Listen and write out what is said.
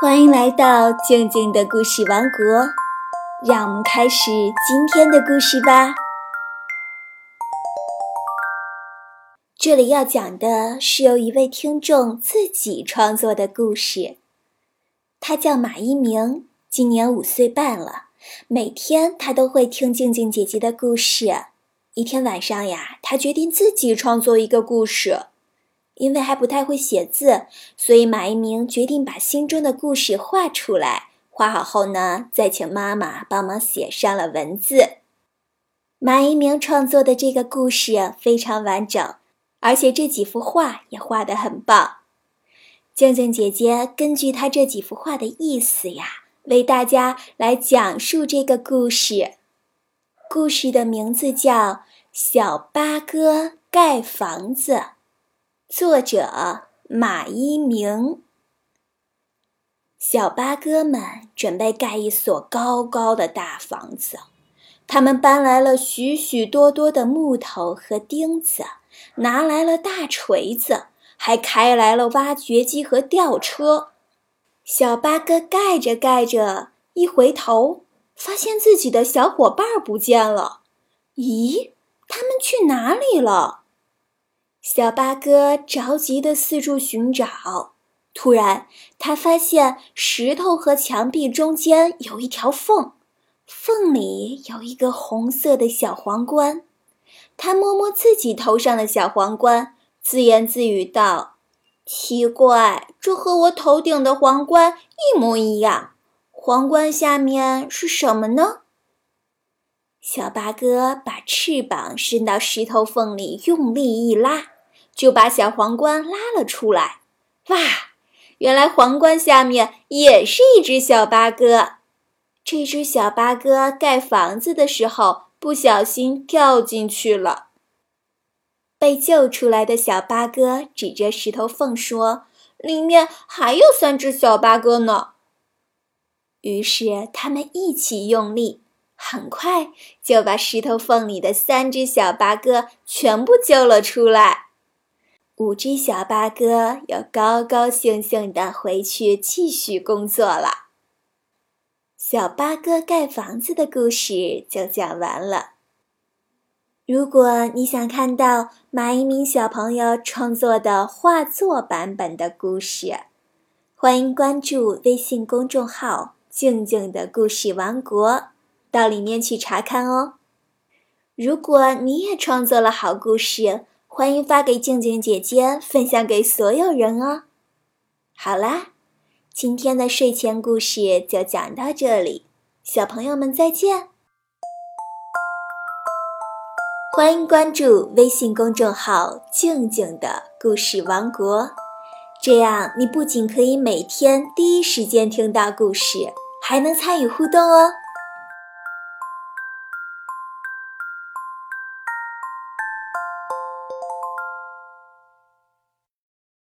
欢迎来到静静的故事王国，让我们开始今天的故事吧。这里要讲的是由一位听众自己创作的故事，他叫马一鸣，今年五岁半了。每天他都会听静静姐姐的故事。一天晚上呀，他决定自己创作一个故事。因为还不太会写字，所以马一鸣决定把心中的故事画出来。画好后呢，再请妈妈帮忙写上了文字。马一鸣创作的这个故事非常完整，而且这几幅画也画得很棒。静静姐姐根据他这几幅画的意思呀，为大家来讲述这个故事。故事的名字叫《小八哥盖房子》。作者马一鸣。小八哥们准备盖一所高高的大房子，他们搬来了许许多多的木头和钉子，拿来了大锤子，还开来了挖掘机和吊车。小八哥盖着盖着，一回头，发现自己的小伙伴不见了。咦，他们去哪里了？小八哥着急地四处寻找，突然他发现石头和墙壁中间有一条缝，缝里有一个红色的小皇冠。他摸摸自己头上的小皇冠，自言自语道：“奇怪，这和我头顶的皇冠一模一样。皇冠下面是什么呢？”小八哥把翅膀伸到石头缝里，用力一拉。就把小皇冠拉了出来，哇！原来皇冠下面也是一只小八哥。这只小八哥盖房子的时候不小心掉进去了。被救出来的小八哥指着石头缝说：“里面还有三只小八哥呢。”于是他们一起用力，很快就把石头缝里的三只小八哥全部救了出来。五只小八哥又高高兴兴地回去继续工作了。小八哥盖房子的故事就讲完了。如果你想看到马一鸣小朋友创作的画作版本的故事，欢迎关注微信公众号“静静的故事王国”，到里面去查看哦。如果你也创作了好故事，欢迎发给静静姐姐，分享给所有人哦。好啦，今天的睡前故事就讲到这里，小朋友们再见。欢迎关注微信公众号“静静的故事王国”，这样你不仅可以每天第一时间听到故事，还能参与互动哦。